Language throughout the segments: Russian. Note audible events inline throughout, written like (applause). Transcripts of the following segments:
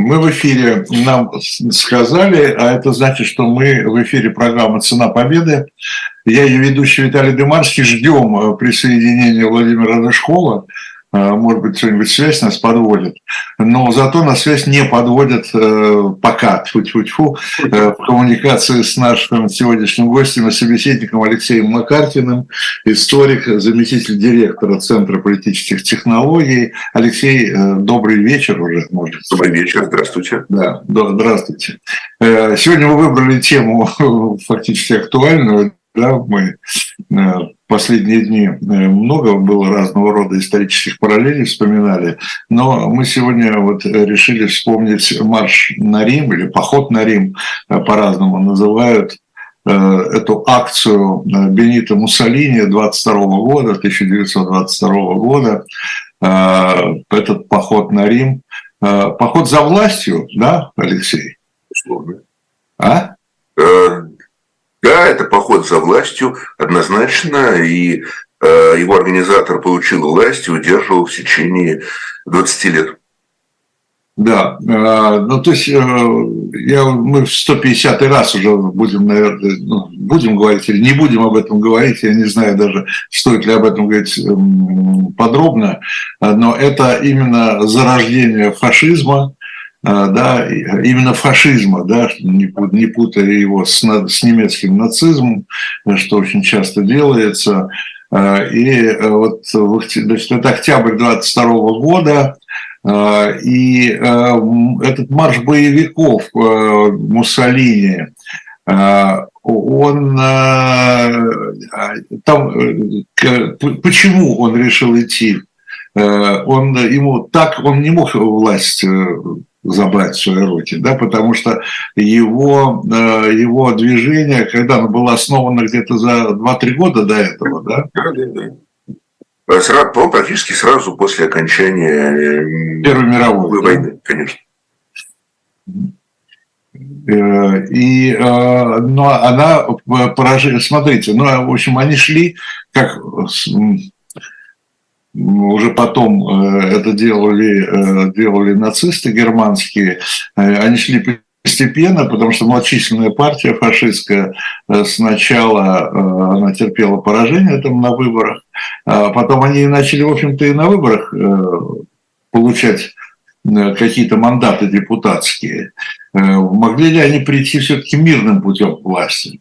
Мы в эфире, нам сказали, а это значит, что мы в эфире программы «Цена победы». Я ее ведущий Виталий Демарский. Ждем э, присоединения Владимира Дашкова. Э, может быть, что-нибудь связь нас подводит. Но зато на связь не подводят э, пока, тьфу -тьфу -тьфу, э, в коммуникации с нашим сегодняшним гостем и собеседником Алексеем Макартиным, историк, заместитель директора Центра политических технологий. Алексей, добрый вечер уже, может Добрый вечер, здравствуйте. Да, здравствуйте. Сегодня вы выбрали тему (laughs) фактически актуальную, да, мы последние дни э, много было разного рода исторических параллелей вспоминали, но мы сегодня вот решили вспомнить марш на Рим или поход на Рим, э, по-разному называют, э, эту акцию Бенита Муссолини 22 года, 1922 года, этот поход на Рим, поход за властью, да, Алексей? А? Да, это поход за властью однозначно, и э, его организатор получил власть и удерживал в течение 20 лет. Да, э, ну то есть э, я, мы в 150 раз уже будем, наверное, ну, будем говорить или не будем об этом говорить, я не знаю даже, стоит ли об этом говорить эм, подробно, но это именно зарождение фашизма, да, именно фашизма, да, не, не путая его с, с немецким нацизмом, что очень часто делается. А, и э, вот значит, это октябрь 22 года, а, и э, этот марш боевиков э, Муссолини, он там, почему он решил идти? Он ему так, он не мог власть забрать в свои руки, да, потому что его, э, его движение, когда оно было основано где-то за 2-3 года до этого, да? Да, да, да. Сразу, по практически сразу после окончания э, Первой мировой войны, да? конечно. Э, и, но она поражение, смотрите, ну, в общем, они шли как уже потом э, это делали, э, делали нацисты германские, э, они шли постепенно, потому что малочисленная партия фашистская сначала она терпела поражение там на выборах, а потом они начали, в общем-то, и на выборах получать какие-то мандаты депутатские. Могли ли они прийти все-таки мирным путем к власти?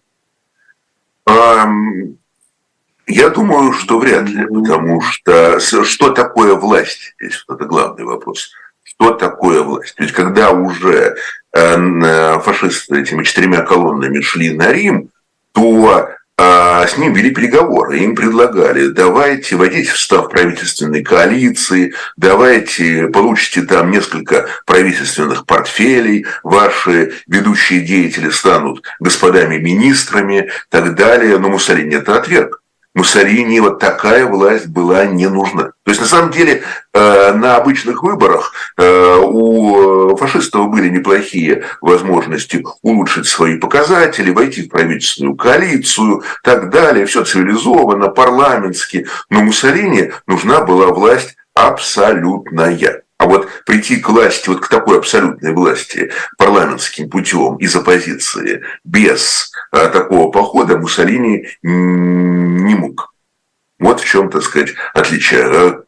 Я думаю, что вряд ли, потому что что такое власть? Здесь вот это главный вопрос. Что такое власть? Ведь когда уже э, фашисты этими четырьмя колоннами шли на Рим, то а с ним вели переговоры, им предлагали, давайте войдите в состав правительственной коалиции, давайте получите там несколько правительственных портфелей, ваши ведущие деятели станут господами министрами, так далее. Но Муссолини это отверг. Муссолини вот такая власть была не нужна. То есть, на самом деле, э, на обычных выборах э, у фашистов были неплохие возможности улучшить свои показатели, войти в правительственную коалицию, так далее. Все цивилизованно, парламентски. Но Муссолини нужна была власть абсолютная. А вот прийти к власти, вот к такой абсолютной власти парламентским путем из оппозиции без а, такого похода Муссолини не мог. Вот в чем, так сказать, отличие. А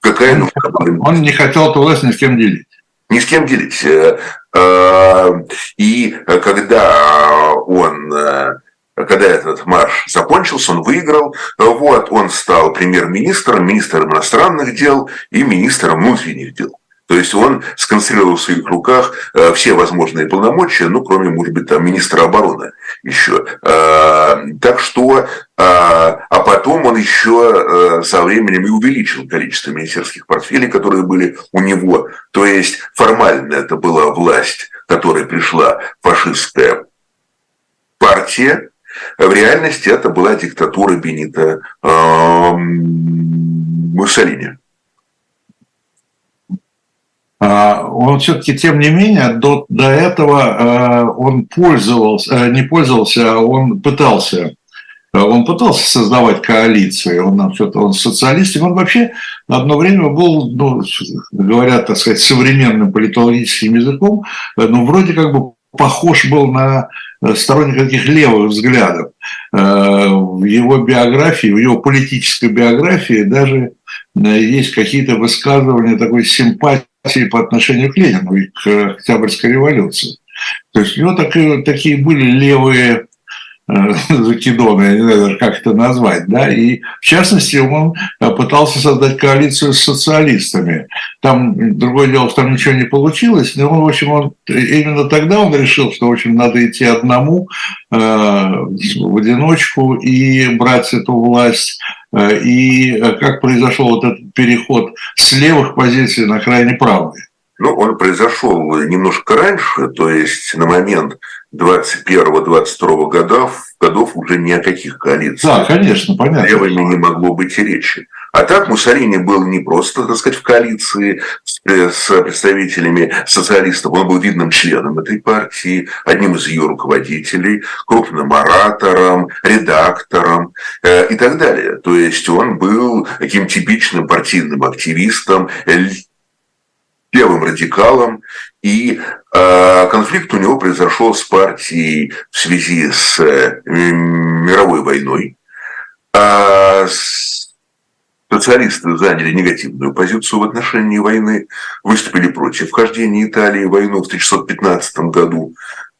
какая он, нужна Он не хотел эту власть ни с кем делить. Ни с кем делить. Э, а, и когда он когда этот марш закончился, он выиграл, вот, он стал премьер-министром, министром иностранных дел и министром внутренних дел. То есть он сконцентрировал в своих руках э, все возможные полномочия, ну, кроме, может быть, там, министра обороны еще. Э, так что, э, а потом он еще со временем и увеличил количество министерских портфелей, которые были у него. То есть формально это была власть, которой пришла фашистская партия, в реальности это была диктатура Бенита э, Муссолини. А, он все-таки, тем не менее, до, до этого э, он пользовался, э, не пользовался, а он пытался он пытался создавать коалиции, он нам что-то, он социалист, и он вообще одно время был, ну, говорят, так сказать, современным политологическим языком, ну, вроде как бы похож был на сторонника таких левых взглядов. В его биографии, в его политической биографии даже есть какие-то высказывания такой симпатии по отношению к Ленину и к Октябрьской революции. То есть у него такие, такие были левые э, (laughs) закидоны, я не знаю даже, как это назвать, да, и в частности он пытался создать коалицию с социалистами. Там, другое дело, что там ничего не получилось, но он, в общем, он, именно тогда он решил, что, в общем, надо идти одному, э, в одиночку и брать эту власть, э, и как произошел вот этот переход с левых позиций на крайне правые. Ну, он произошел немножко раньше, то есть на момент 21-22 годов, годов уже ни о каких коалициях. Да, конечно, понятно. Левыми не могло быть и речи. А так Муссолини был не просто, так сказать, в коалиции с, с представителями социалистов, он был видным членом этой партии, одним из ее руководителей, крупным оратором, редактором э, и так далее. То есть он был таким типичным партийным активистом, левым радикалом, и э, конфликт у него произошел с партией в связи с э, мировой войной. А социалисты заняли негативную позицию в отношении войны, выступили против вхождения Италии в войну в 1915 году.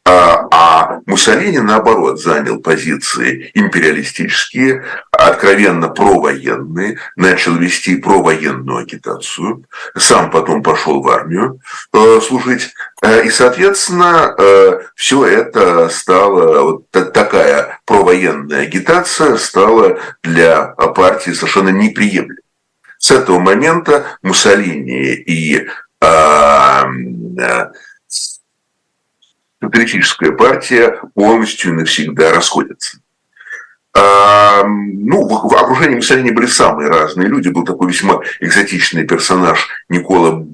А, а Муссолини, наоборот, занял позиции империалистические, откровенно провоенные, начал вести провоенную агитацию, сам потом пошел в армию э, служить. Э, и, соответственно, э, все это стало, вот такая провоенная агитация стала для партии совершенно неприемлемой. С этого момента Муссолини и социалистическая партия полностью навсегда расходятся. Ну, в окружении Муссолини были самые разные люди. Был такой весьма экзотичный персонаж Никола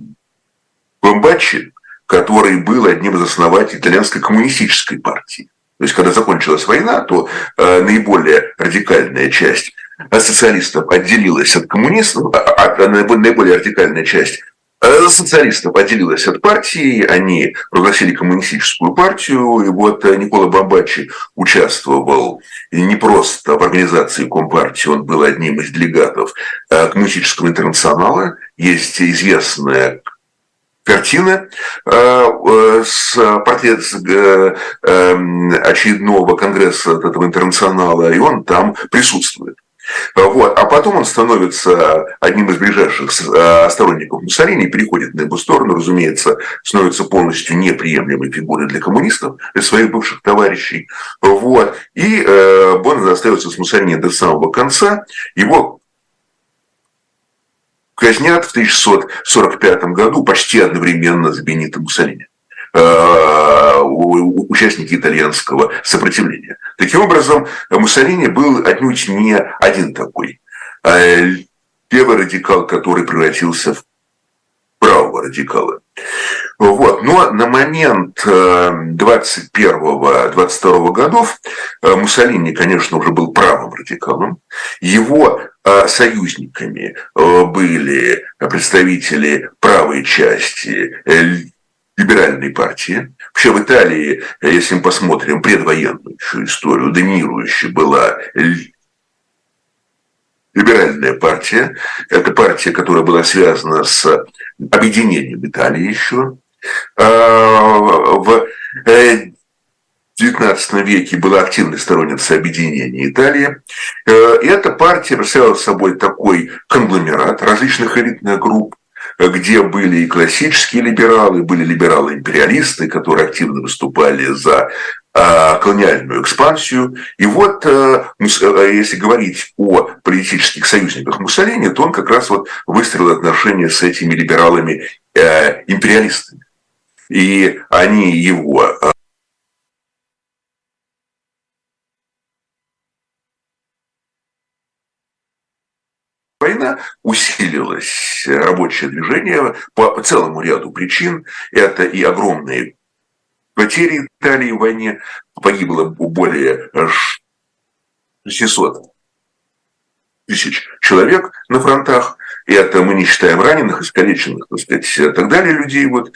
Бомбаччи, который был одним из основателей итальянской коммунистической партии. То есть, когда закончилась война, то э, наиболее радикальная часть социалистов отделилась от коммунистов, а, а, а наиболее радикальная часть Э, социалистов отделилась от партии, они пригласили коммунистическую партию, и вот э, Никола Бомбачи участвовал не просто в организации Компартии, он был одним из делегатов э, коммунистического интернационала. Есть известная картина с портрет очередного конгресса этого интернационала, и он там присутствует. Вот. А потом он становится одним из ближайших э, сторонников Муссолини, переходит на его сторону, разумеется, становится полностью неприемлемой фигурой для коммунистов, для своих бывших товарищей. Вот. И э, Бон остается с Муссолини до самого конца. Его казнят в 1645 году почти одновременно с Бенито Муссолини. Э, участники итальянского сопротивления. Таким образом, Муссолини был отнюдь не один такой. А левый радикал, который превратился в правого радикала. Вот. Но на момент 21-22 э, годов э, Муссолини, конечно, уже был правым радикалом. Его союзниками были представители правой части либеральной партии. Вообще в Италии, если мы посмотрим предвоенную историю, доминирующей была либеральная партия. Это партия, которая была связана с объединением Италии еще. А, в XIX э, веке была активной сторонницей объединения Италии. Э, и эта партия представляла собой такой конгломерат различных элитных групп, где были и классические либералы, были либералы-империалисты, которые активно выступали за а, колониальную экспансию. И вот, э, э, если говорить о политических союзниках Муссолини, то он как раз вот выстроил отношения с этими либералами-империалистами. Э, и они его война, усилилось рабочее движение по целому ряду причин. Это и огромные потери Италии в войне, погибло более 600 тысяч человек на фронтах, и это мы не считаем раненых, искалеченных, так сказать, и так далее людей. Вот.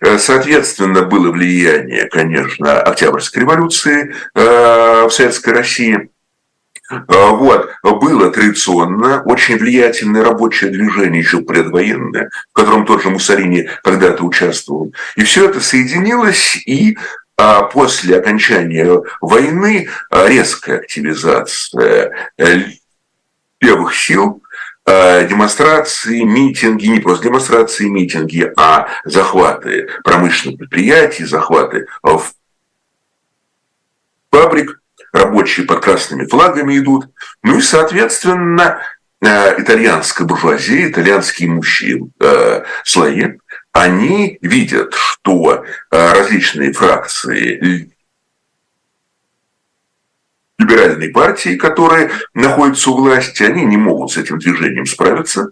Соответственно, было влияние, конечно, Октябрьской революции в Советской России. Вот. Было традиционно очень влиятельное рабочее движение, еще предвоенное, в котором тот же Муссолини когда-то участвовал. И все это соединилось, и а после окончания войны резкая активизация э, левых сил, демонстрации, митинги, не просто демонстрации, митинги, а захваты промышленных предприятий, захваты фабрик, рабочие под красными флагами идут. Ну и, соответственно, э, итальянская буржуазия, итальянские мужчины, слои, они видят, что различные фракции либеральной партии, которые находятся у власти, они не могут с этим движением справиться.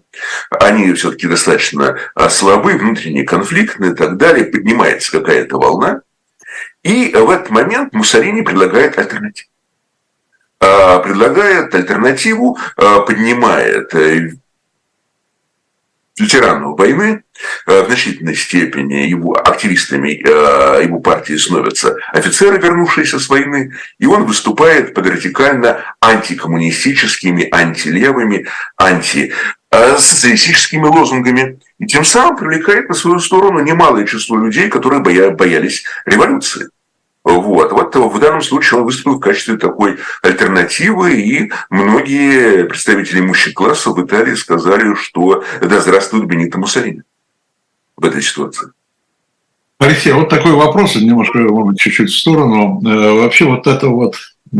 Они все-таки достаточно слабы, внутренне конфликтные и так далее. Поднимается какая-то волна. И в этот момент Муссолини предлагает альтернативу. А, предлагает альтернативу, а, поднимает э, ветеранов войны, э, в значительной степени его активистами э, его партии становятся офицеры, вернувшиеся с войны, и он выступает под радикально антикоммунистическими, антилевыми, антисоциалистическими лозунгами. И тем самым привлекает на свою сторону немалое число людей, которые боялись революции. Вот. вот в данном случае он выступил в качестве такой альтернативы, и многие представители имущих класса в Италии сказали, что да здравствует Бенито Муссолини в этой ситуации. Алексей, вот такой вопрос, немножко, может чуть-чуть в сторону. Э, вообще вот это вот э,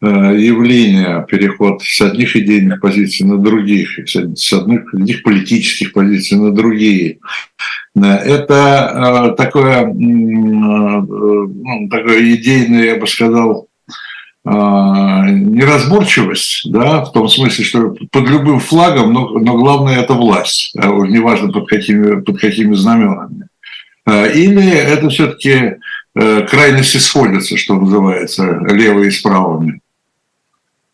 явление, переход с одних идейных позиций на других, с одних политических позиций на другие, это э, такое, э, такое идейное, я бы сказал, э, неразборчивость, да, в том смысле, что под любым флагом, но, но главное это власть, а неважно под какими, под какими знаменами. Или это все-таки крайности сходятся, что называется, левые с правыми.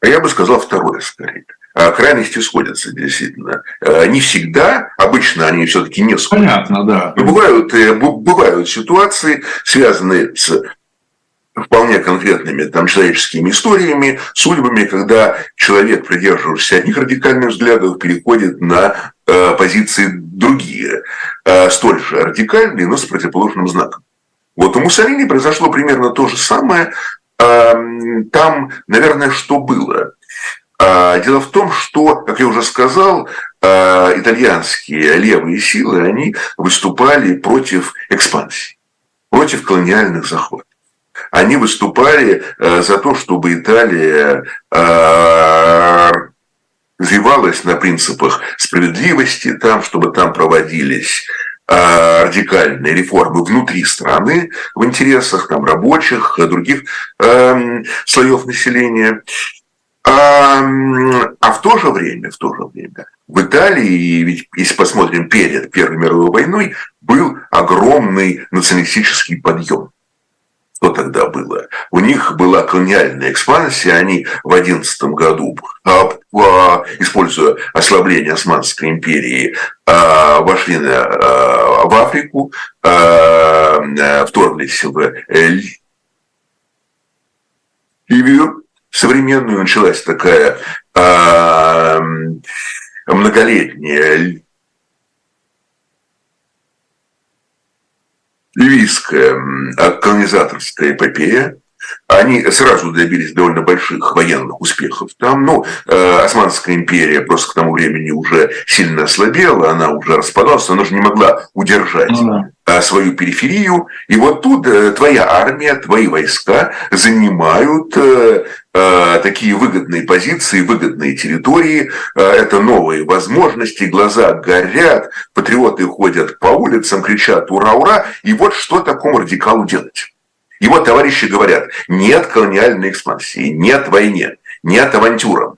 А я бы сказал второе скорее. А, крайности сходятся, действительно. А, не всегда, обычно они все-таки не сходятся. Понятно, да. Но бывают, э, бывают ситуации, связанные с вполне конкретными там, человеческими историями, судьбами, когда человек, придерживающийся одних радикальных взглядов, переходит на э, позиции другие, э, столь же радикальные, но с противоположным знаком. Вот у Муссолини произошло примерно то же самое. Э, там, наверное, что было? А, дело в том, что, как я уже сказал, а, итальянские левые силы, они выступали против экспансии, против колониальных захватов. Они выступали а, за то, чтобы Италия развивалась на принципах справедливости, там, чтобы там проводились радикальные реформы внутри страны в интересах там, рабочих, других э, слоев населения. А, а в то же время, в то же время, в Италии, ведь если посмотрим перед Первой мировой войной, был огромный националистический подъем. Что тогда было? У них была колониальная экспансия, они в 11 году, а, а, используя ослабление Османской империи, вошли в Африку, вторглись в Ливию, современную началась такая э, многолетняя ливийская колонизаторская эпопея, они сразу добились довольно больших военных успехов там. Ну, э, Османская империя просто к тому времени уже сильно ослабела, она уже распадалась, она уже не могла удержать mm-hmm. Свою периферию. И вот тут э, твоя армия, твои войска занимают э, такие выгодные позиции, выгодные территории, это новые возможности, глаза горят, патриоты ходят по улицам, кричат «Ура, ура!» И вот что такому радикалу делать? Его товарищи говорят, нет колониальной экспансии, нет войне, нет авантюрам.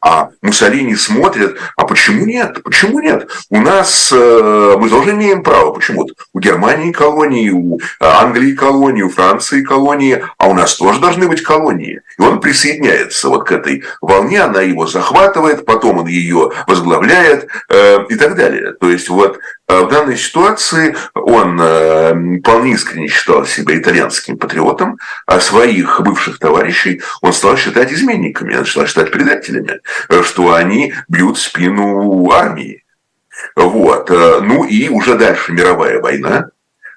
А Муссолини смотрит, а почему нет? Почему нет? У нас, э, мы тоже имеем право. Почему? У Германии колонии, у Англии колонии, у Франции колонии, а у нас тоже должны быть колонии. И он присоединяется вот к этой волне, она его захватывает, потом он ее возглавляет э, и так далее. То есть вот э, в данной ситуации он э, вполне искренне считал себя итальянским патриотом, а своих бывших товарищей он стал считать изменниками, он стал считать предателями. Э, что они бьют спину армии. Вот. Э, ну и уже дальше мировая война.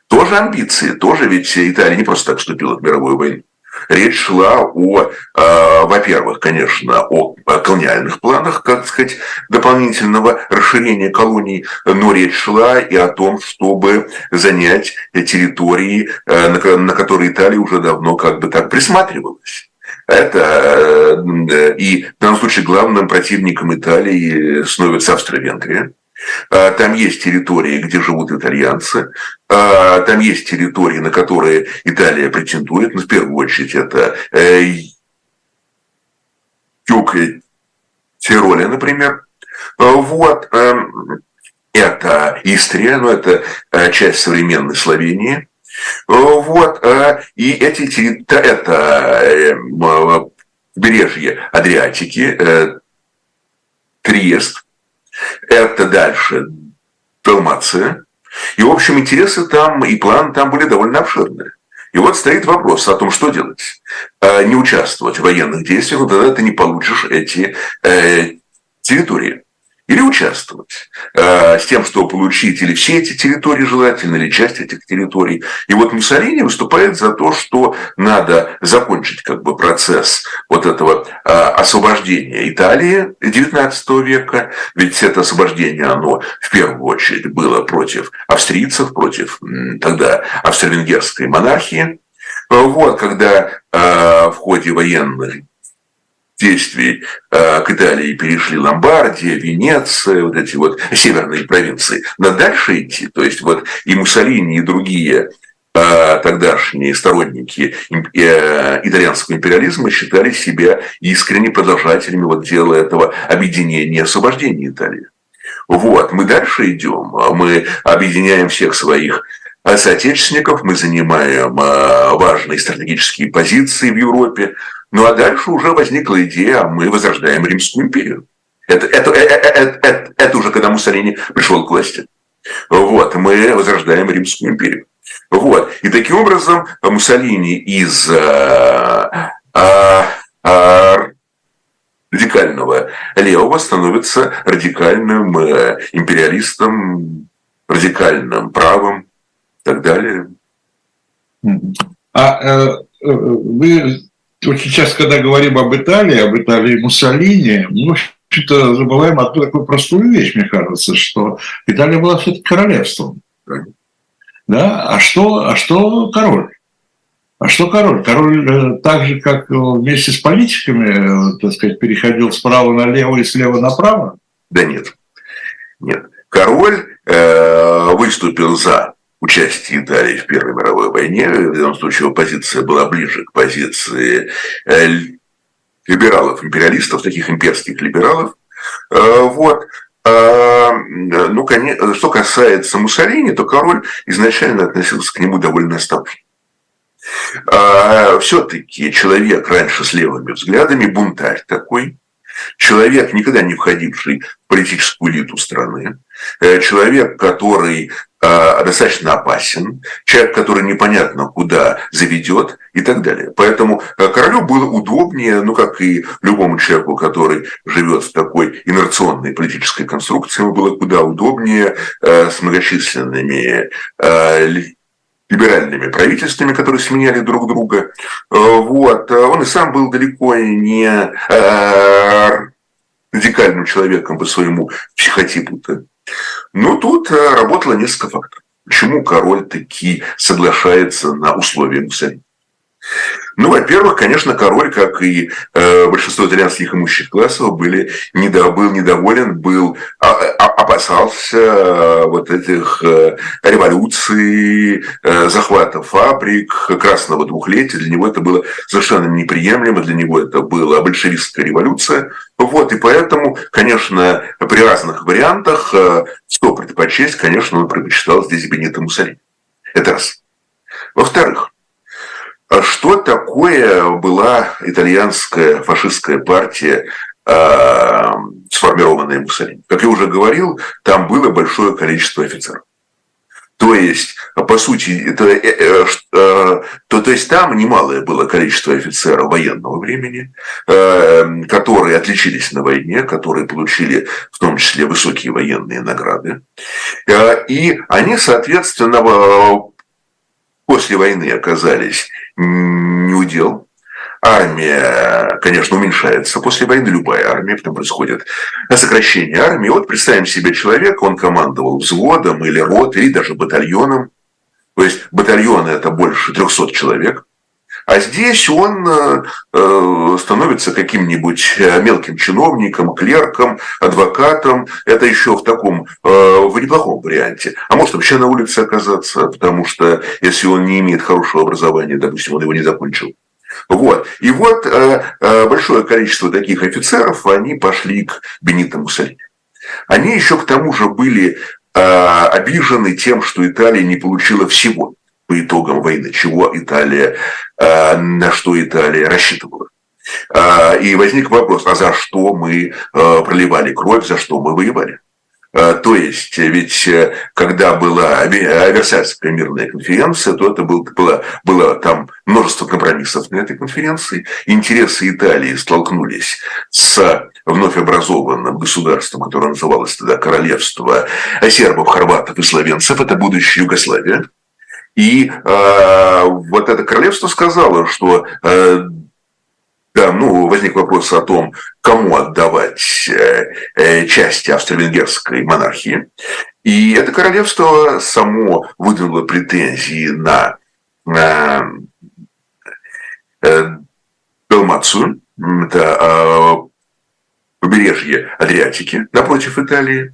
Тоже амбиции, тоже ведь Италия не просто так вступила в мировую войну. Речь шла о, э, во-первых, конечно, о колониальных планах, как сказать, дополнительного расширения колоний, но речь шла и о том, чтобы занять территории, на, на которые Италия уже давно как бы так присматривалась. Это э, и в данном случае главным противником Италии становится Австро-Венгрия. А, там есть территории, где живут итальянцы. А, там есть территории, на которые Италия претендует. Ну, в первую очередь, это э, юг Тироля, например. А, вот. Эм, это Истрия, ну, это э, часть современной Словении. Вот. Э, и эти, это э, побережье Адриатики, Триест, это дальше Далмация. И, в общем, интересы там и планы там были довольно обширные. И вот стоит вопрос о том, что делать. Не участвовать в военных действиях, но тогда ты не получишь эти территории или участвовать э, с тем, чтобы получить или все эти территории желательно, или часть этих территорий. И вот Муссолини выступает за то, что надо закончить как бы процесс вот этого э, освобождения Италии XIX века, ведь это освобождение, оно в первую очередь было против австрийцев, против тогда австро-венгерской монархии. Вот, когда э, в ходе военных действий э, к Италии перешли Ломбардия, Венеция, вот эти вот северные провинции. Но дальше идти, то есть вот и Муссолини, и другие э, тогдашние сторонники э, итальянского империализма считали себя искренне продолжателями вот дела этого объединения и освобождения Италии. Вот, мы дальше идем, мы объединяем всех своих соотечественников, мы занимаем важные стратегические позиции в Европе, ну а дальше уже возникла идея, а мы возрождаем Римскую империю. Это, это, это, это, это, это уже когда Муссолини пришел к власти. Вот, мы возрождаем Римскую империю. Вот. И таким образом Муссолини из а, а, а, радикального левого становится радикальным э, империалистом, радикальным правым так далее. А э, э вы очень часто, когда говорим об Италии, об Италии Муссолини, мы что-то забываем одну такую простую вещь, мне кажется, что Италия была все-таки королевством. Да? А что, а что король? А что король? Король э, так же, как вместе с политиками, так сказать, переходил справа налево и слева направо? Да нет. Нет. Король э, выступил за участие Италии в Первой мировой войне. В данном случае его позиция была ближе к позиции э, либералов, империалистов, таких имперских либералов. Э, вот. А, ну, конечно, что касается Муссолини, то король изначально относился к нему довольно осторожно. А, Все-таки человек раньше с левыми взглядами, бунтарь такой, человек, никогда не входивший в политическую элиту страны, э, человек, который Э, достаточно опасен, человек, который непонятно куда заведет и так далее. Поэтому э, королю было удобнее, ну как и любому человеку, который живет в такой инерционной политической конструкции, ему было куда удобнее э, с многочисленными либеральными правительствами, которые сменяли друг друга. Вот. Он и сам был далеко не радикальным человеком по своему психотипу-то. Но тут э, работало несколько факторов. Почему король таки соглашается на условия Муссолини? Ну, во-первых, конечно, король, как и э, большинство итальянских имущих классов, были, недо, был недоволен, был, а, а, опасался э, вот этих э, революций, э, захвата фабрик, красного двухлетия. Для него это было совершенно неприемлемо, для него это была большевистская революция. Вот, и поэтому, конечно, при разных вариантах, э, что предпочесть, конечно, он предпочитал здесь Бенито Муссолини. Это раз. Во-вторых, что такое была итальянская фашистская партия, э, сформированная Муссолини? Как я уже говорил, там было большое количество офицеров. То есть, по сути, это, э, э, э, то, то есть там немалое было количество офицеров военного времени, э, которые отличились на войне, которые получили в том числе высокие военные награды. Э, и они, соответственно, после войны оказались не удел. Армия, конечно, уменьшается. После войны любая армия, там происходит сокращение армии. Вот представим себе человека, он командовал взводом или ротой, или даже батальоном. То есть батальоны это больше 300 человек. А здесь он э, э, становится каким-нибудь э, мелким чиновником, клерком, адвокатом. Это еще в таком, в неплохом варианте. А может вообще на улице оказаться, потому что если он не имеет хорошего образования, допустим, он его не закончил. Вот. И вот большое количество таких офицеров, они пошли к Бенито Муссолини. Они еще к тому же были обижены тем, что Италия не получила всего по итогам войны, чего Италия, э, на что Италия рассчитывала. Э, и возник вопрос, а за что мы э, проливали кровь, за что мы воевали? То есть, ведь когда была Версальская мирная конференция, то это был, было, было там множество компромиссов на этой конференции. Интересы Италии столкнулись с вновь образованным государством, которое называлось тогда Королевство сербов, хорватов и словенцев. Это будущая Югославия. И э, вот это королевство сказало, что э, да, ну, возник вопрос о том, кому отдавать э, э, части австро-венгерской монархии. И это королевство само выдвинуло претензии на, на э, Далмацию. Это э, побережье Адриатики напротив Италии.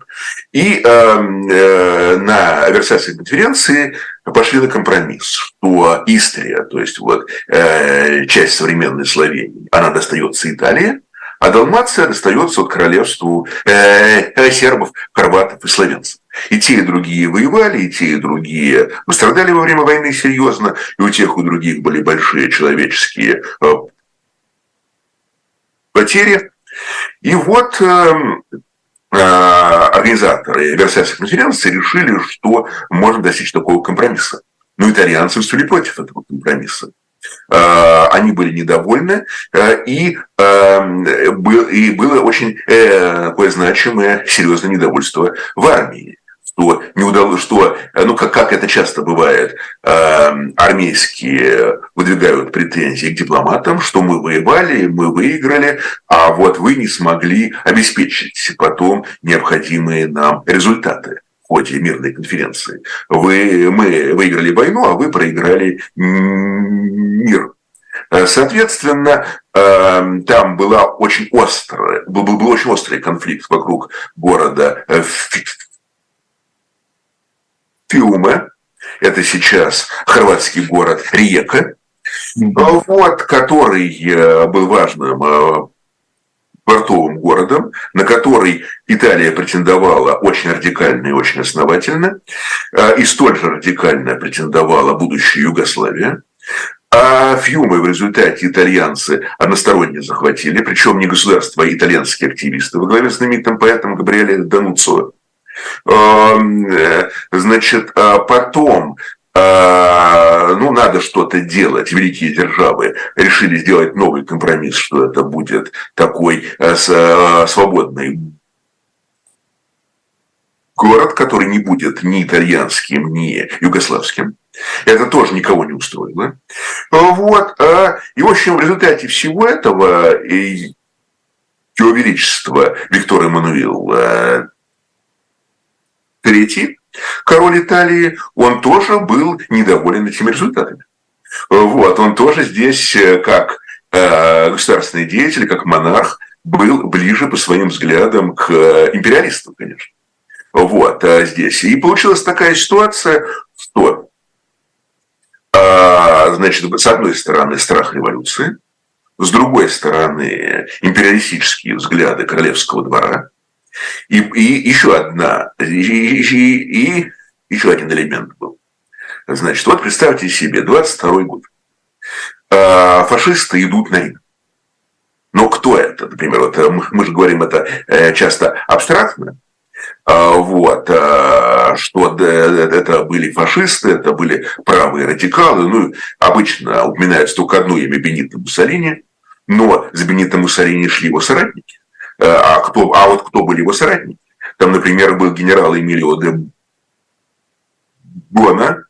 И э, э, на Версальской конференции пошли на компромисс, что Истрия, то есть вот э, часть современной Словении, она достается Италии, а Далмация достается от королевству э, сербов, хорватов и словенцев. И те, и другие воевали, и те, и другие пострадали во время войны серьезно, и у тех, и у других были большие человеческие э, потери. И вот эм, э, организаторы Версальской конференции решили, что можно достичь такого компромисса. Но итальянцы встали против этого компромисса. Э, они были недовольны, э, и, эм, и было очень такое значимое, серьезное недовольство в армии что не удалось, что, э, ну, как, как это часто бывает, э, армейские выдвигают претензии к дипломатам, что мы воевали, мы выиграли, а вот вы не смогли обеспечить потом необходимые нам результаты в ходе мирной конференции. Вы, мы выиграли войну, а вы проиграли мир. Соответственно, там была очень острая, был, был очень острый конфликт вокруг города Фиуме, это сейчас хорватский город Риека, вот, который э, был важным э, портовым городом, на который Италия претендовала очень радикально и очень основательно, э, и столь же радикально претендовала будущая Югославия. А Фьюмы в результате итальянцы односторонне захватили, причем не государство, а итальянские активисты во главе с знаменитым поэтом Габриэле Дануцо. Эм, э, значит, а потом а, ну, надо что-то делать. Великие державы решили сделать новый компромисс, что это будет такой э, э, свободный город, который не будет ни итальянским, ни югославским. Это тоже никого не устроило. Вот. И, в общем, в результате всего этого Его Величество Виктор Эммануил Третий, король Италии, он тоже был недоволен этими результатами. Вот, он тоже здесь, как государственный деятель, как монарх, был ближе по своим взглядам к империалистам, конечно. Вот здесь. И получилась такая ситуация, что, значит, с одной стороны, страх революции, с другой стороны, империалистические взгляды королевского двора, и, и еще одна, и, и, и еще один элемент был. Значит, вот представьте себе, 22 год. А, фашисты идут на Рим. Но кто это? Например, вот мы, мы же говорим это э, часто абстрактно, а, вот, а, что это были фашисты, это были правые радикалы, ну, обычно упоминается только одно имя Бенито Муссолини, но с Бенито Муссолини шли его соратники. Э, а, кто, а вот кто были его соратники? Там, например, был генерал Эмилио де Бона,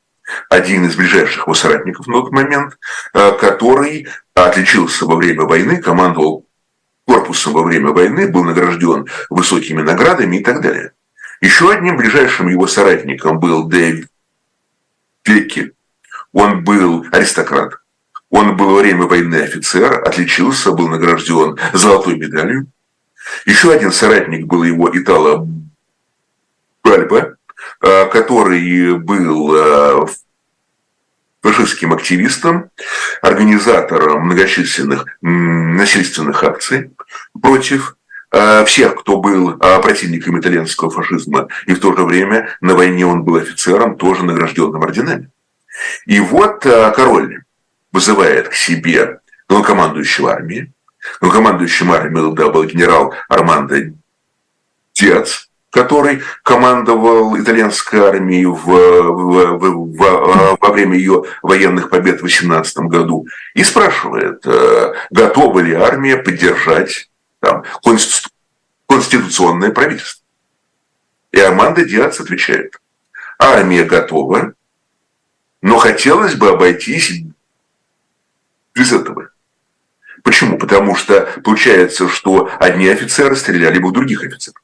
один из ближайших его соратников на тот момент, э, который отличился во время войны, командовал корпусом во время войны, был награжден высокими наградами и так далее. Еще одним ближайшим его соратником был Дэвид Пекки. Он был аристократ, он был во время войны офицер, отличился, был награжден золотой медалью. Еще один соратник был его Итало Бальба, э, который был э, фашистским активистом, организатором многочисленных насильственных акций против э, всех, кто был противником итальянского фашизма, и в то же время на войне он был офицером, тоже награжденным орденами. И вот король вызывает к себе главнокомандующего армии. Главнокомандующим армией да, был генерал Армандо Диац, который командовал итальянской армией в, в, в, в, во время ее военных побед в 18 году, и спрашивает, э, готова ли армия поддержать там, конституционное правительство. И Армандо Диац отвечает, армия готова, но хотелось бы обойтись без этого. Почему? Потому что получается, что одни офицеры стреляли бы в других офицеров.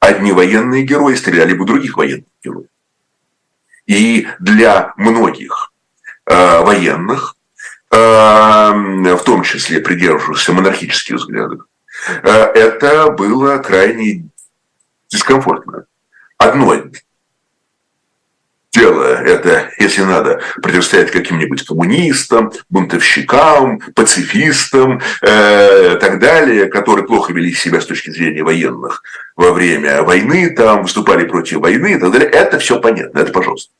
Одни военные герои стреляли бы в других военных героев. И для многих э, военных, э, в том числе придерживавшихся монархических взглядов, э, это было крайне дискомфортно. Одно дело это, если надо, противостоять каким-нибудь коммунистам, бунтовщикам, пацифистам э, так далее, которые плохо вели себя с точки зрения военных во время войны, там выступали против войны и так далее. Это все понятно, это пожалуйста.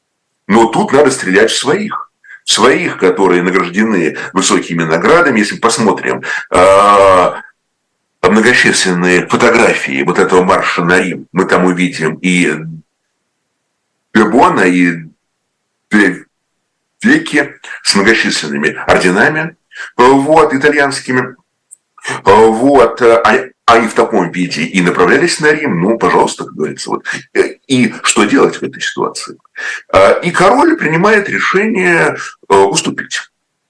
Но тут надо стрелять в своих своих, которые награждены высокими наградами. Если посмотрим э, многочисленные фотографии вот этого марша на Рим, мы там увидим и Габона и веки с многочисленными орденами, вот, итальянскими, вот, а, они в таком виде и направлялись на Рим, ну, пожалуйста, как говорится. Вот. И что делать в этой ситуации? А, и король принимает решение э, уступить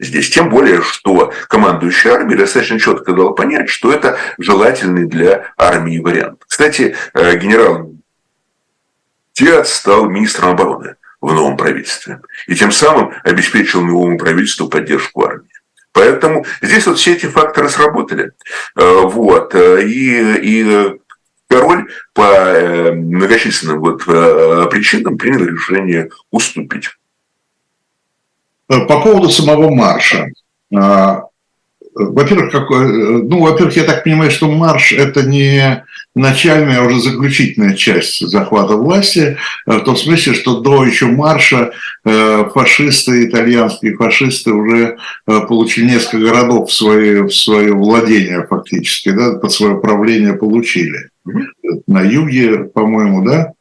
здесь. Тем более, что командующий армией достаточно четко дал понять, что это желательный для армии вариант. Кстати, э, генерал Диац стал министром обороны в новом правительстве. И тем самым обеспечил новому правительству поддержку армии. Поэтому здесь вот все эти факторы сработали. Э, вот. Э, и, и король по э, многочисленным вот причинам принял решение уступить. По поводу самого марша. Во-первых, какой, ну, во-первых, я так понимаю, что марш это не начальная, уже заключительная часть захвата власти, э, в том смысле, что до еще марша э, фашисты, итальянские фашисты уже э, получили несколько городов в свое, в свое владение фактически, да, под свое правление получили. На юге, по-моему, да?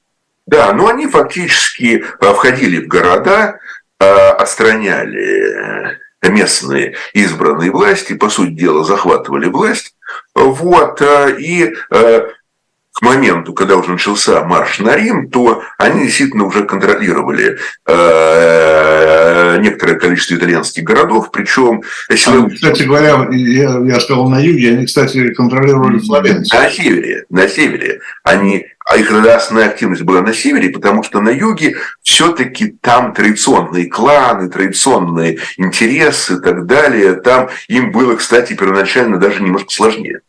Да, но они фактически входили в города, отстраняли местные избранные власти, по сути дела, захватывали власть, вот, и к моменту, когда уже начался марш на Рим, то они действительно уже контролировали э, некоторое количество итальянских городов, причем... Они, кстати говоря, я, я сказал на юге, они, кстати, контролировали Флоренцию. На севере, на севере. Они а их основная активность была на севере, потому что на юге все-таки там традиционные кланы, традиционные интересы и так далее. Там им было, кстати, первоначально даже немножко сложнее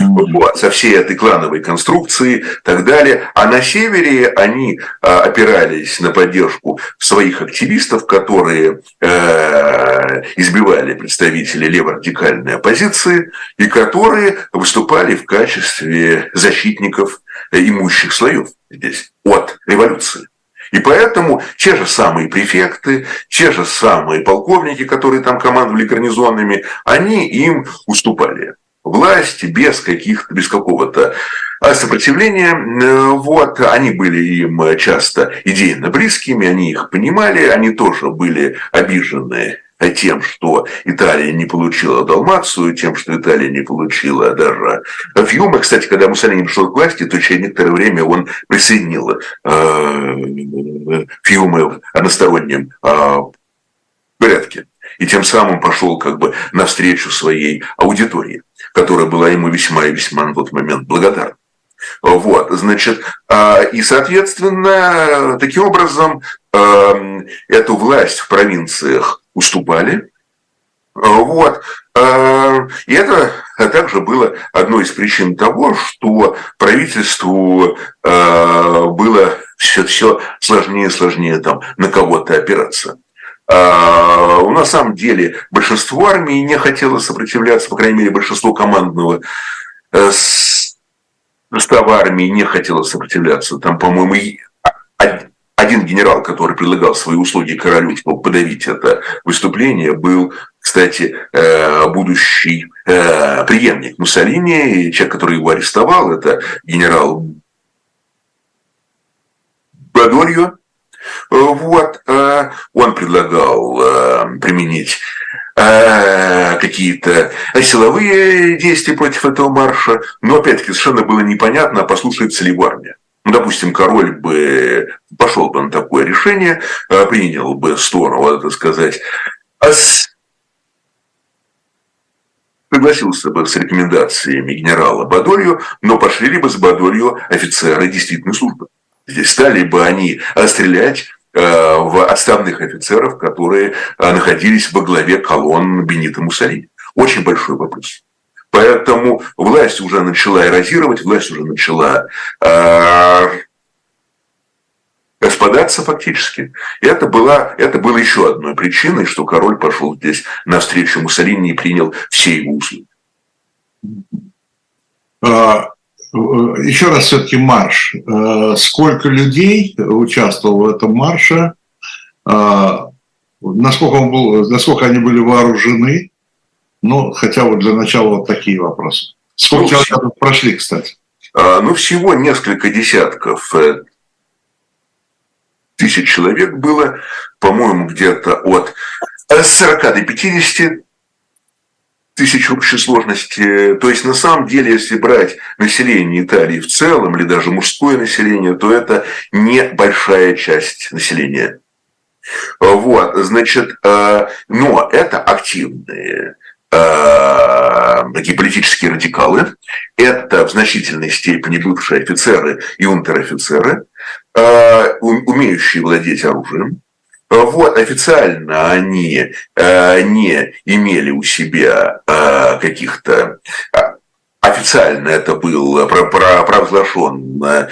вот, со всей этой клановой конструкции и так далее. А на севере они а, опирались на поддержку своих активистов, которые э, избивали представителей леворадикальной оппозиции и которые выступали в качестве защитников имущих слоев здесь от революции. И поэтому те же самые префекты, те же самые полковники, которые там командовали гарнизонами, они им уступали власти без каких-то, без какого-то а, сопротивления. Э, вот, они были им часто идейно близкими, они их понимали, они тоже были обижены тем, что Италия не получила Далмацию, тем, что Италия не получила даже Фьюма. Кстати, когда Муссолини пришел к власти, то через некоторое время он присоединил э, Фьюма в одностороннем э, порядке. И тем самым пошел как бы навстречу своей аудитории которая была ему весьма и весьма на тот момент благодарна. Вот, значит, а, и, соответственно, таким образом эм, эту власть в провинциях уступали. Вот. Э, и это также было одной из причин того, что правительству было все, все сложнее и сложнее там на кого-то опираться. А, на самом деле большинство армии не хотело сопротивляться, по крайней мере, большинство командного э, состава армии не хотело сопротивляться. Там, по-моему, один генерал, который предлагал свои услуги королю, чтобы подавить это выступление, был, кстати, э, будущий э, преемник Муссолини. Человек, который его арестовал, это генерал Бадорьо, вот, э, он предлагал э, применить какие-то силовые действия против этого марша, но опять-таки совершенно было непонятно, послушается ли армия. Ну, допустим, король бы пошел бы на такое решение, принял бы сторону, так сказать, а согласился бы с рекомендациями генерала Бадолью, но пошли ли бы с Бадолью офицеры действительной службы. Стали бы они стрелять э, в отставных офицеров, которые э, находились во главе колонн Бенита Муссолини. Очень большой вопрос. Поэтому власть уже начала эрозировать, власть уже начала э, распадаться фактически. И это, была, это было еще одной причиной, что король пошел здесь навстречу Муссолини и принял все его услуги. А, еще раз все-таки марш. Э, сколько людей участвовало в этом марше? Э, насколько, он был, насколько они были вооружены? Ну, хотя вот для начала вот такие вопросы. Сколько ну, человек прошли, кстати? Ну, всего несколько десятков э, тысяч человек было, по-моему, где-то от 40 до 50 тысяч общей сложности. То есть, на самом деле, если брать население Италии в целом, или даже мужское население, то это небольшая часть населения. Вот, значит, э, но это активные э, такие политические радикалы, это в значительной степени бывшие офицеры и унтер-офицеры, э, умеющие владеть оружием, вот, официально они э, не имели у себя э, каких-то а, официально это был провозглашен э,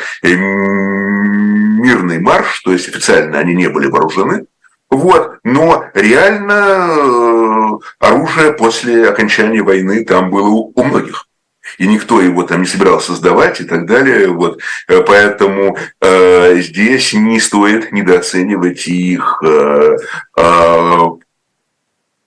мирный марш, то есть официально они не были вооружены, вот, но реально оружие после окончания войны там было у многих и никто его там не собирался сдавать и так далее. Вот. Э, поэтому э, здесь не стоит недооценивать их э, э,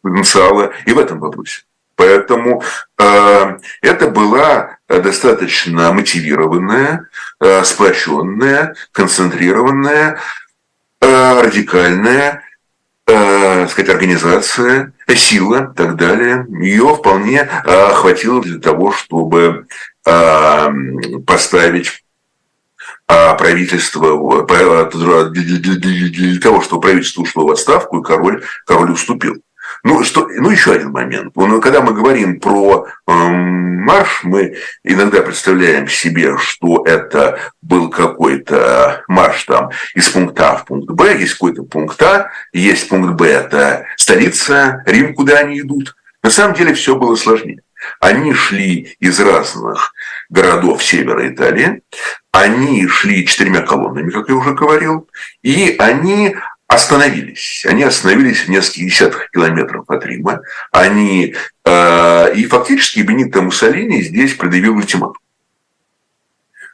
потенциала и в этом вопросе. Поэтому э, это была достаточно мотивированная, э, сплоченная, концентрированная, э, радикальная э, сказать, организация, сила и так далее, ее вполне э, хватило для того, чтобы э, поставить а правительство для того, чтобы правительство ушло в отставку, и король, король уступил. Ну, что, ну, еще один момент. Ну, когда мы говорим про э, марш, мы иногда представляем себе, что это был какой-то марш там из пункта А в пункт Б, есть какой-то пункт А, есть пункт Б, это столица, Рим, куда они идут. На самом деле все было сложнее. Они шли из разных городов севера Италии, они шли четырьмя колоннами, как я уже говорил, и они остановились. Они остановились в нескольких десятках километров от Рима. Они, э, и фактически Бенито Муссолини здесь предъявил ультиматум.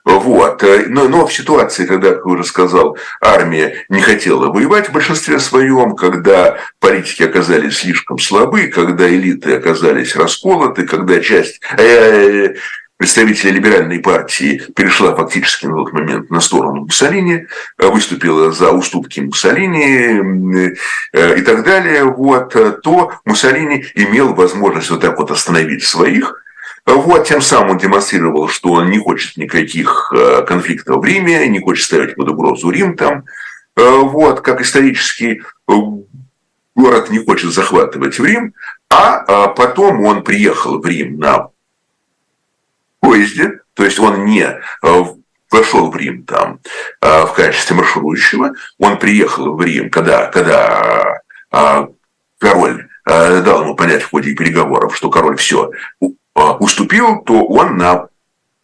Вот. Но, но в ситуации, когда, как уже сказал, армия не хотела воевать в большинстве своем, когда политики оказались слишком слабы, когда элиты оказались расколоты, когда часть э, представителей либеральной партии перешла фактически на тот момент на сторону Муссолини, э, выступила за уступки Муссолини э, и так далее, вот, э, то Муссолини имел возможность вот так вот остановить своих, вот, тем самым он демонстрировал, что он не хочет никаких конфликтов в Риме, не хочет ставить под угрозу Рим там. Вот, как исторический город не хочет захватывать в Рим, а потом он приехал в Рим на поезде, то есть он не э, вошел в Рим там э, в качестве марширующего, он приехал в Рим, когда, когда э, король дал ему понять в ходе переговоров, что король все уступил, то он на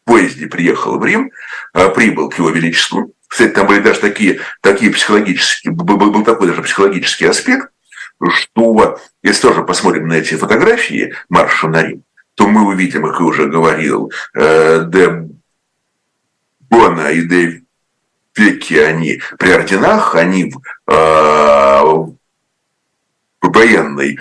поезде приехал в Рим, прибыл к его величеству. Кстати, там были даже такие, такие психологические, был такой даже психологический аспект, что если тоже посмотрим на эти фотографии марша на Рим, то мы увидим, как я уже говорил, э, Де Бона и Де Веки, они при орденах, они в, э, военной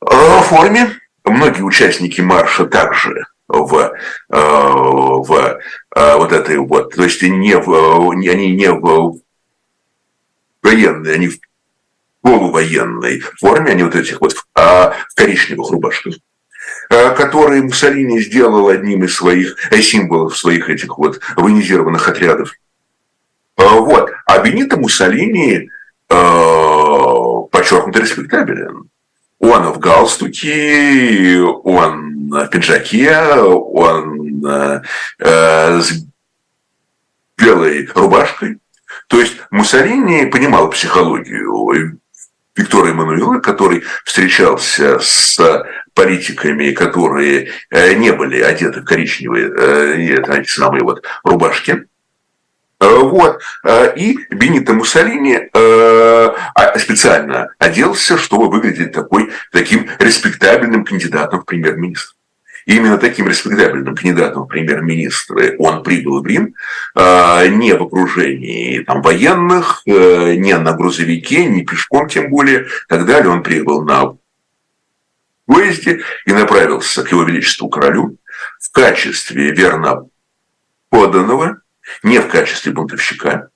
э, форме. Многие участники марша также в, в вот этой вот, то есть не в, они не в военной, они в полувоенной форме, они вот этих вот а в коричневых рубашках. Э, который Муссолини сделал одним из своих э, символов своих этих вот военизированных отрядов. Э, вот. А Бенито Муссолини подчеркнуто респектабелен. Он в галстуке, он в пиджаке, он с белой рубашкой. То есть Муссолини понимал психологию Виктора Эммануила, который встречался с политиками, которые э, не были одеты в коричневые э, это, самые вот рубашки. Э, вот. И Бенито Муссолини а, специально оделся, чтобы выглядеть такой, таким респектабельным кандидатом в премьер-министр. И именно таким респектабельным кандидатом в премьер-министры он прибыл в Рим не в окружении там, военных, не на грузовике, не пешком тем более. Так далее. Он прибыл на поезде и направился к его величеству королю в качестве верно поданного, не в качестве бунтовщика.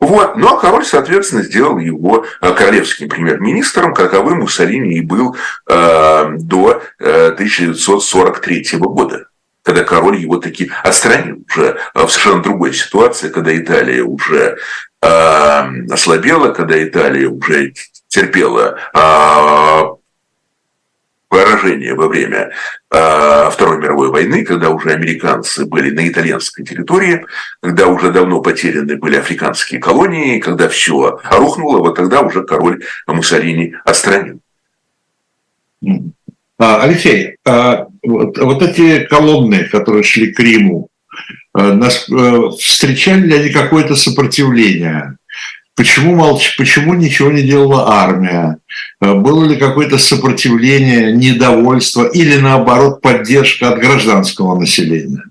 Вот. Ну а король, соответственно, сделал его э, королевским премьер-министром, каковым Муссолини и был э, до э, 1943 года когда король его таки отстранил уже в совершенно другой ситуации, когда Италия уже э, ослабела, когда Италия уже терпела э, поражение во время э, Второй мировой войны, когда уже американцы были на итальянской территории, когда уже давно потеряны были африканские колонии, когда все рухнуло, вот тогда уже король Муссолини отстранил. А, Алексей, а, вот, эти колонны, которые шли к Риму, э, э, встречали ли они какое-то сопротивление? Почему, молч... Почему ничего не делала армия? Э, было ли какое-то сопротивление, недовольство или, наоборот, поддержка от гражданского населения?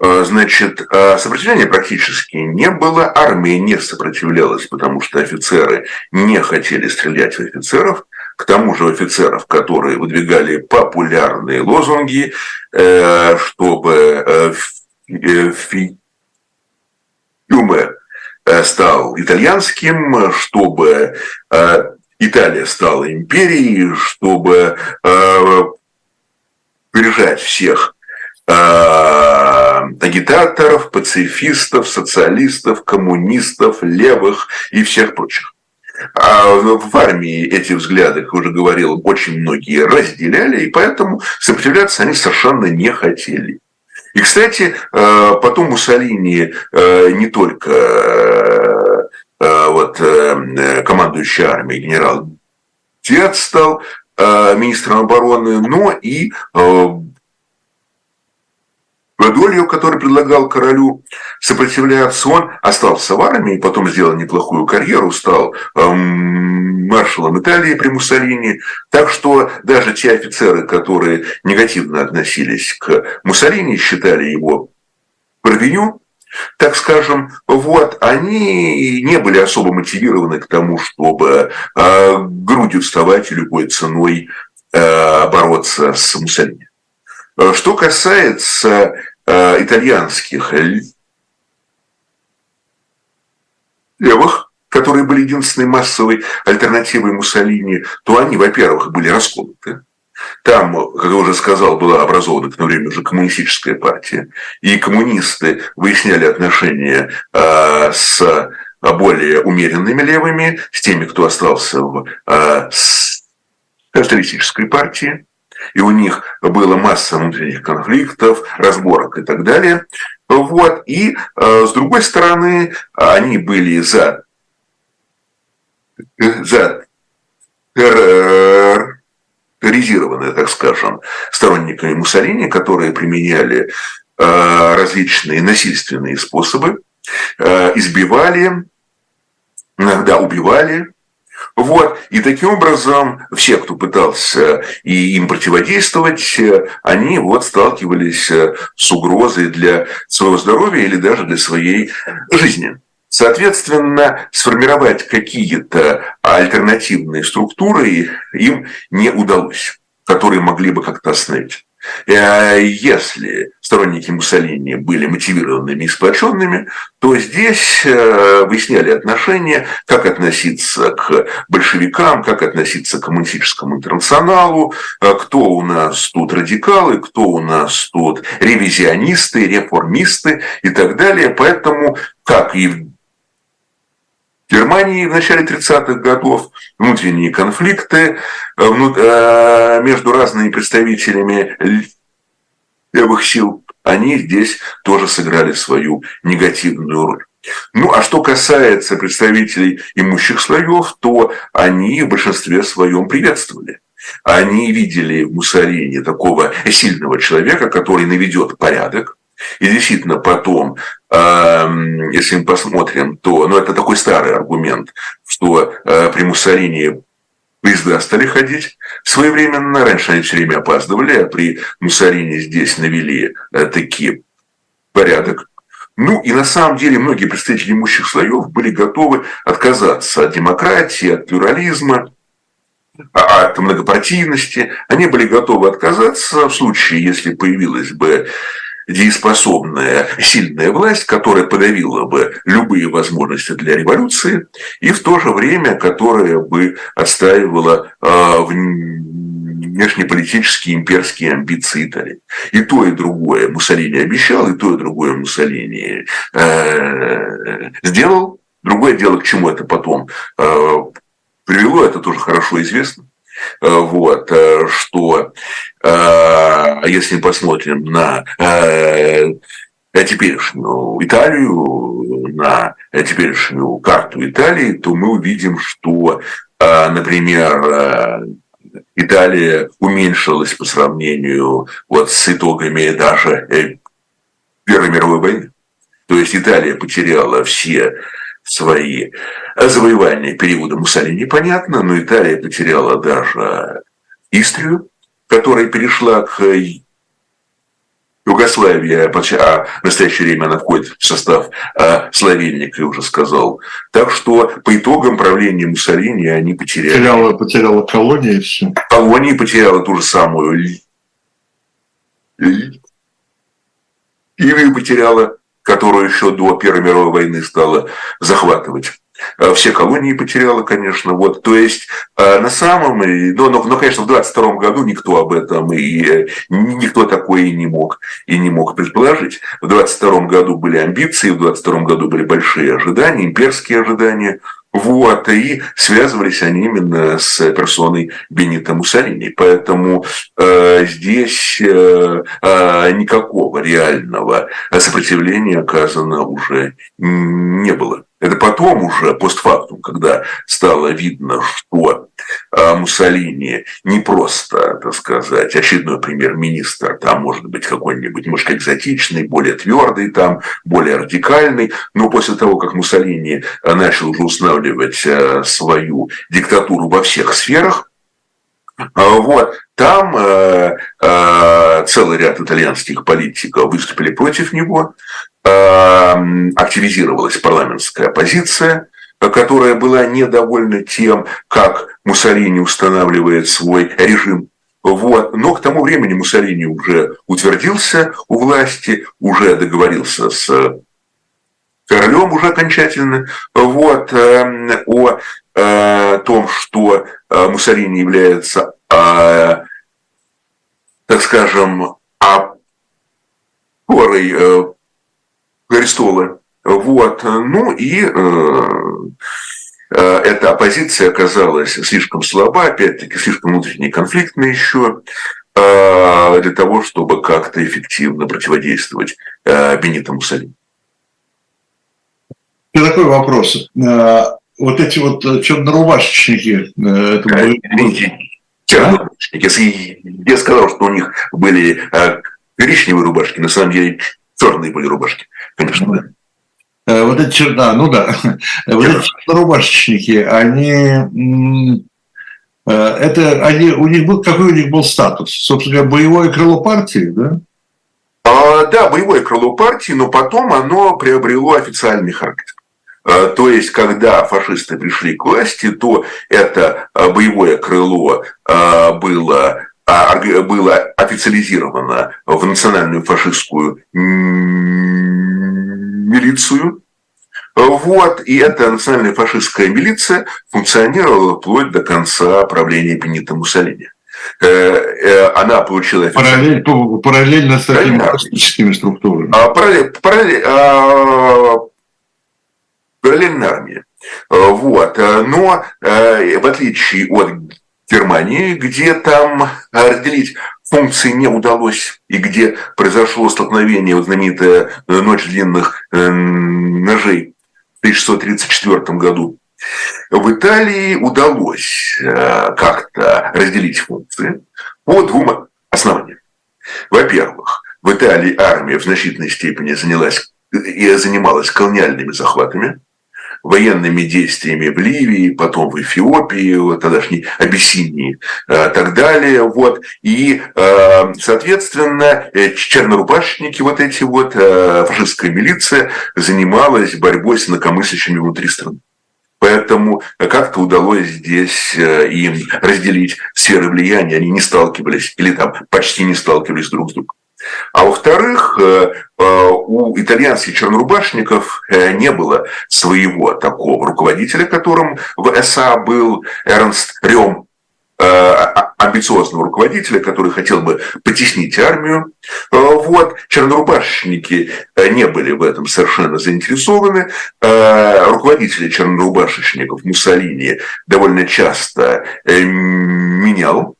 Э, значит, э, сопротивления практически не было, армия не сопротивлялась, потому что офицеры не хотели стрелять в офицеров. К тому же офицеров, которые выдвигали популярные лозунги, чтобы Фиуме Э, стал итальянским, чтобы э, Италия стала империей, чтобы э, прижать всех агитаторов, пацифистов, социалистов, коммунистов, левых и всех прочих. А в армии эти взгляды, как уже говорил, очень многие разделяли, и поэтому сопротивляться они совершенно не хотели. И, кстати, э, потом Муссолини э, не только э, вот, командующий армией генерал Диат стал министром обороны, но и Бадолью, который предлагал королю сопротивляться, он остался в армии, потом сделал неплохую карьеру, стал эм, маршалом Италии при Муссолини. Так что даже те офицеры, которые негативно относились к Муссолини, считали его провиню, так скажем, вот, они не были особо мотивированы к тому, чтобы э, грудью вставать и любой ценой э, бороться с Муссолини. Э, что касается э, итальянских левых, которые были единственной массовой альтернативой Муссолини, то они, во-первых, были расколоты. Там, как я уже сказал, была образована к тому времени уже коммунистическая партия, и коммунисты выясняли отношения э, с более умеренными левыми, с теми, кто остался в э, социалистической партии и у них было масса внутренних конфликтов, разборок и так далее. Вот. И э, с другой стороны, они были за, за терроризированы, так скажем, сторонниками Муссолини, которые применяли э, различные насильственные способы, э, избивали, иногда убивали, вот. И таким образом все, кто пытался и им противодействовать, они вот сталкивались э, с угрозой для своего здоровья или даже для своей жизни. Соответственно, сформировать какие-то альтернативные структуры им не удалось, которые могли бы как-то остановить. Э, если сторонники Муссолини были мотивированными и сплоченными, то здесь э, выясняли отношения, как относиться к большевикам, как относиться к коммунистическому интернационалу, э, кто у нас тут радикалы, кто у нас тут ревизионисты, реформисты и так далее. Поэтому, как и в Германии в начале 30-х годов внутренние конфликты между разными представителями левых сил, они здесь тоже сыграли свою негативную роль. Ну, а что касается представителей имущих слоев, то они в большинстве своем приветствовали. Они видели в Муссолини такого сильного человека, который наведет порядок. И действительно потом, эм, если мы посмотрим, то ну, это такой старый аргумент, что э, при Муссолини поезда стали ходить своевременно. Раньше они все время опаздывали, а при Муссолини здесь навели э, такие порядок. Ну и на самом деле многие представители имущих слоев были готовы отказаться от демократии, от плюрализма, а, от многопартийности. Они были готовы отказаться в случае, если появилась бы дееспособная, сильная власть, которая подавила бы любые возможности для революции, и в то же время, которая бы отстаивала э, внешнеполитические имперские амбиции Италии. И то, и другое Муссолини обещал, и то, и другое Муссолини э, сделал. Другое дело, к чему это потом э, привело, это тоже хорошо известно. Э, вот, э, что э, если посмотрим на теперешнюю Италию, на теперешнюю карту Италии, то мы увидим, что, например, Италия уменьшилась по сравнению вот с итогами даже Первой мировой войны. То есть Италия потеряла все свои завоевания периода Муссолини, понятно, но Италия потеряла даже Истрию, которая перешла к Югославии, а в настоящее время она входит в состав а, Словенник, я уже сказал. Так что по итогам правления Муссолини они потеряли... Потеряла, потеряла колонии и все. Колонии потеряла ту же самую Ливию потеряла которую еще до Первой мировой войны стала захватывать. Э, все колонии потеряла, конечно. Вот, то есть, э, на самом... Ну, но, но, конечно, в 22 году никто об этом и э, никто такое и не мог, и не мог предположить. В 22 году были амбиции, в 22 году были большие ожидания, имперские ожидания. Вот, и связывались они именно с персоной Бенита Муссолини. Поэтому э, здесь э, э, никакого реального сопротивления оказано уже не было. Это потом уже, постфактум, когда стало видно, что Муссолини не просто, так сказать, очередной премьер-министр, там может быть какой-нибудь немножко экзотичный, более твердый, там, более радикальный, но после того, как Муссолини начал уже устанавливать а, свою диктатуру во всех сферах, а, вот, там э, э, целый ряд итальянских политиков выступили против него, Эм, активизировалась парламентская оппозиция, которая была недовольна тем, как Муссолини устанавливает свой режим. Вот. Но к тому времени Муссолини уже утвердился у власти, уже договорился с королем уже окончательно вот, эм, о э, том, что э, Муссолини является, э, так скажем, опорой престолы. Вот. Ну и эта оппозиция оказалась слишком слаба, опять-таки слишком внутренне конфликтной еще, э, для того, чтобы как-то эффективно противодействовать Бенито Муссолини. И такой вопрос. Вот эти вот чернорубашечники, это были... Чернорубашечники. Я сказал, что у них были коричневые рубашки, на самом деле черные были рубашки, конечно, да. Э, вот эти, да, ну да, вот эти рубашечники, они, э, это, они, у них был, какой у них был статус? Собственно говоря, боевое крыло партии, да? А, да, боевое крыло партии, но потом оно приобрело официальный характер. То есть, когда фашисты пришли к власти, то это боевое крыло было а, было официализировано в национальную фашистскую милицию. Вот, и эта национальная фашистская милиция функционировала вплоть до конца правления Бенита Муссолини. Э, э, она получила... Параллель, параллельно с этими фашистическими структурами. А, параллель, параллель, а, параллельно армии. Вот. Но в отличие от Германии, где там разделить функции не удалось, и где произошло столкновение, вот знаменитая э, «Ночь длинных э, ножей» в 1634 году. В Италии удалось э, как-то разделить функции по двум основаниям. Во-первых, в Италии армия в значительной степени занялась и занималась колониальными захватами, военными действиями в Ливии, потом в Эфиопии, тогдашней Абиссинии и э, так далее. Вот. И, э, соответственно, э, чернорубашечники, вот эти вот, фашистская милиция занималась борьбой с инакомыслящими внутри страны. Поэтому как-то удалось здесь им разделить сферы влияния. Они не сталкивались или там почти не сталкивались друг с другом. А во-вторых, э, э, у итальянских чернорубашников э, не было своего такого руководителя, которым в СА был Эрнст Рем, а, амбициозного руководителя, который хотел бы потеснить армию. Вот. Чернорубашечники не были в этом совершенно заинтересованы. Руководители чернорубашечников Муссолини довольно часто менял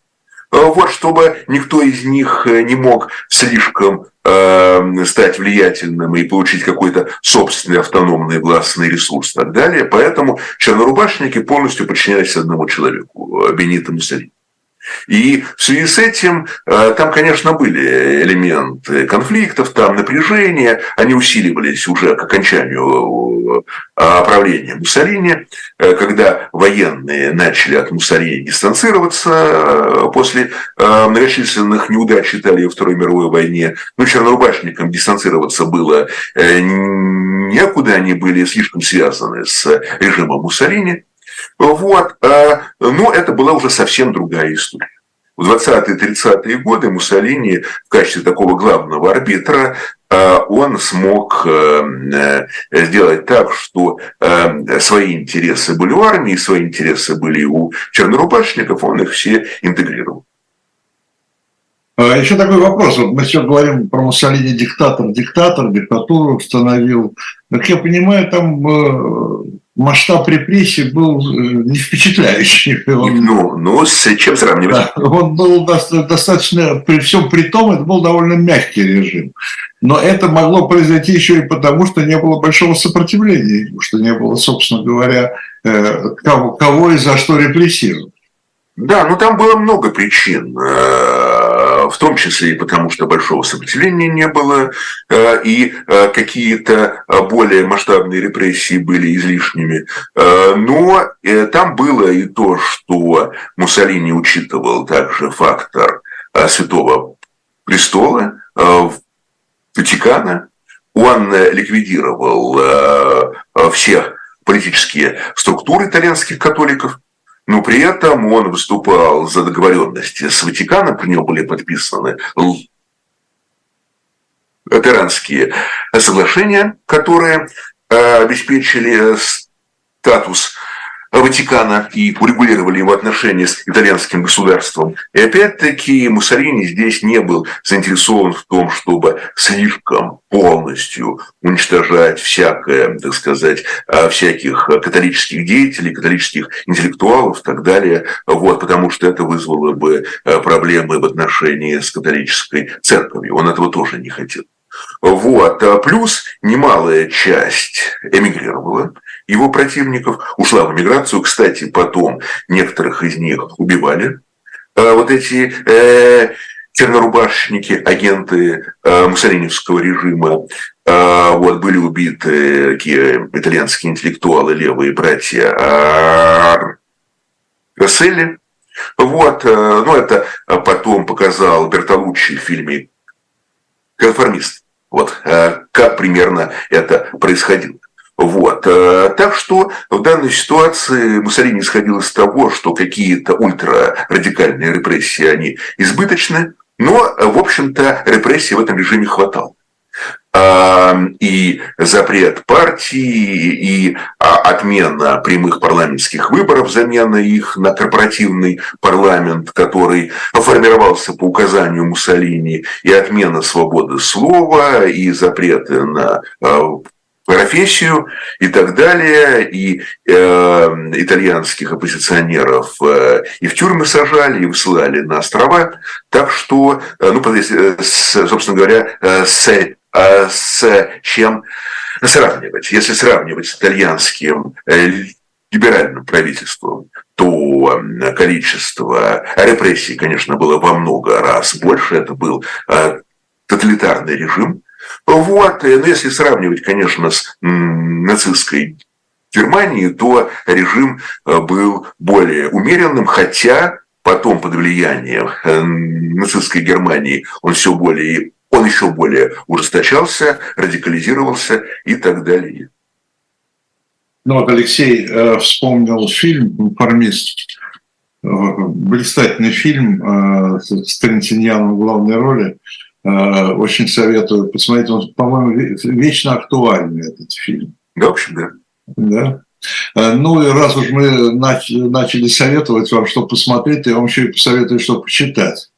вот, чтобы никто из них э, не мог слишком э, стать влиятельным и получить какой-то собственный автономный властный ресурс и так далее. Поэтому чернорубашники полностью подчинялись одному человеку, Бенито Муссолини. И в связи с этим э, там, конечно, были элементы конфликтов, там напряжения, они усиливались уже к окончанию э, правления Муссолини, э, когда военные начали от Муссолини дистанцироваться после многочисленных неудач Италии во Второй мировой войне. Ну, чернорубашникам дистанцироваться было некуда, они были слишком связаны с режимом Муссолини. Вот. А, но это была уже совсем другая история. В 20-е-30-е годы Муссолини в качестве такого главного арбитра он смог сделать так, что свои интересы были у армии, свои интересы были у чернорубашников, он их все интегрировал. А еще такой вопрос. Вот мы все говорим про Муссолини диктатор, диктатор, диктатуру установил. Как я понимаю, там э, масштаб репрессий был э, не впечатляющий. (laughs) Он, ну, ну, с чем сравнивать? Да, он был достаточно, при всем при том, это был довольно мягкий режим. Но это могло произойти еще и потому, что не было большого сопротивления, что не было, собственно говоря, э, кого, кого и за что репрессировать. Да, ну там было много причин в том числе и потому, что большого сопротивления не было, э, и э, какие-то э, более масштабные репрессии были излишними. Но там было и то, что Муссолини учитывал также фактор Святого Престола, Ватикана. Он ликвидировал всех политические структуры итальянских католиков – но при этом он выступал за договоренности с Ватиканом, при нем были подписаны Латеранские соглашения, которые э, обеспечили статус Ватикана и урегулировали его отношения с итальянским государством. И опять-таки Муссолини здесь не был заинтересован в том, чтобы слишком полностью уничтожать всякое, так сказать, а, всяких католических деятелей, католических интеллектуалов и так далее, вот, потому что это вызвало бы а, проблемы в отношении с католической церковью. Он этого тоже не хотел. Вот. А плюс немалая часть эмигрировала, его противников, ушла в эмиграцию. Кстати, потом некоторых из них убивали. А вот эти э, чернорубашники, агенты э, муссолиневского режима, э, вот, были убиты такие итальянские интеллектуалы, левые братья Расселли. Вот, э, ну это потом показал Бертолуччи в фильме «Конформист». Вот э, как примерно это происходило. Вот. Э, так что в данной ситуации Муссолини исходил из того, что какие-то ультрарадикальные репрессии, они избыточны, но, в общем-то, репрессий в этом режиме хватало и запрет партии, и а, отмена прямых парламентских выборов, замена их на корпоративный парламент, который формировался по указанию Муссолини, и отмена свободы слова, и запреты на а, профессию и так далее, и э, итальянских оппозиционеров э, и в тюрьмы сажали, и высылали на острова. Так что, э, ну, э, собственно говоря, э, с с чем сравнивать? Если сравнивать с итальянским э, либеральным правительством, то количество репрессий, конечно, было во много раз больше. Это был э, тоталитарный режим. Вот. Но если сравнивать, конечно, с нацистской Германией, то режим э, был более умеренным, хотя потом под влиянием нацистской Германии он все более он еще более ужесточался, радикализировался и так далее. Ну вот Алексей э, вспомнил фильм «Конформист». Э, блистательный фильм э, с Трентиньяном в главной роли. Э, очень советую посмотреть. Он, по-моему, вечно актуальный, этот фильм. Да, в общем, да. Да. Э, ну и раз уж мы начали советовать вам, что посмотреть, я вам еще и посоветую, что почитать.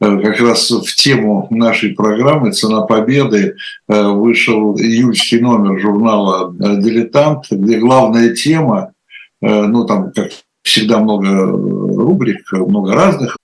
Э, как раз в тему нашей программы «Цена победы» э, вышел июльский номер журнала э, «Дилетант», где главная тема, ну там, как всегда, много рубрик, много разных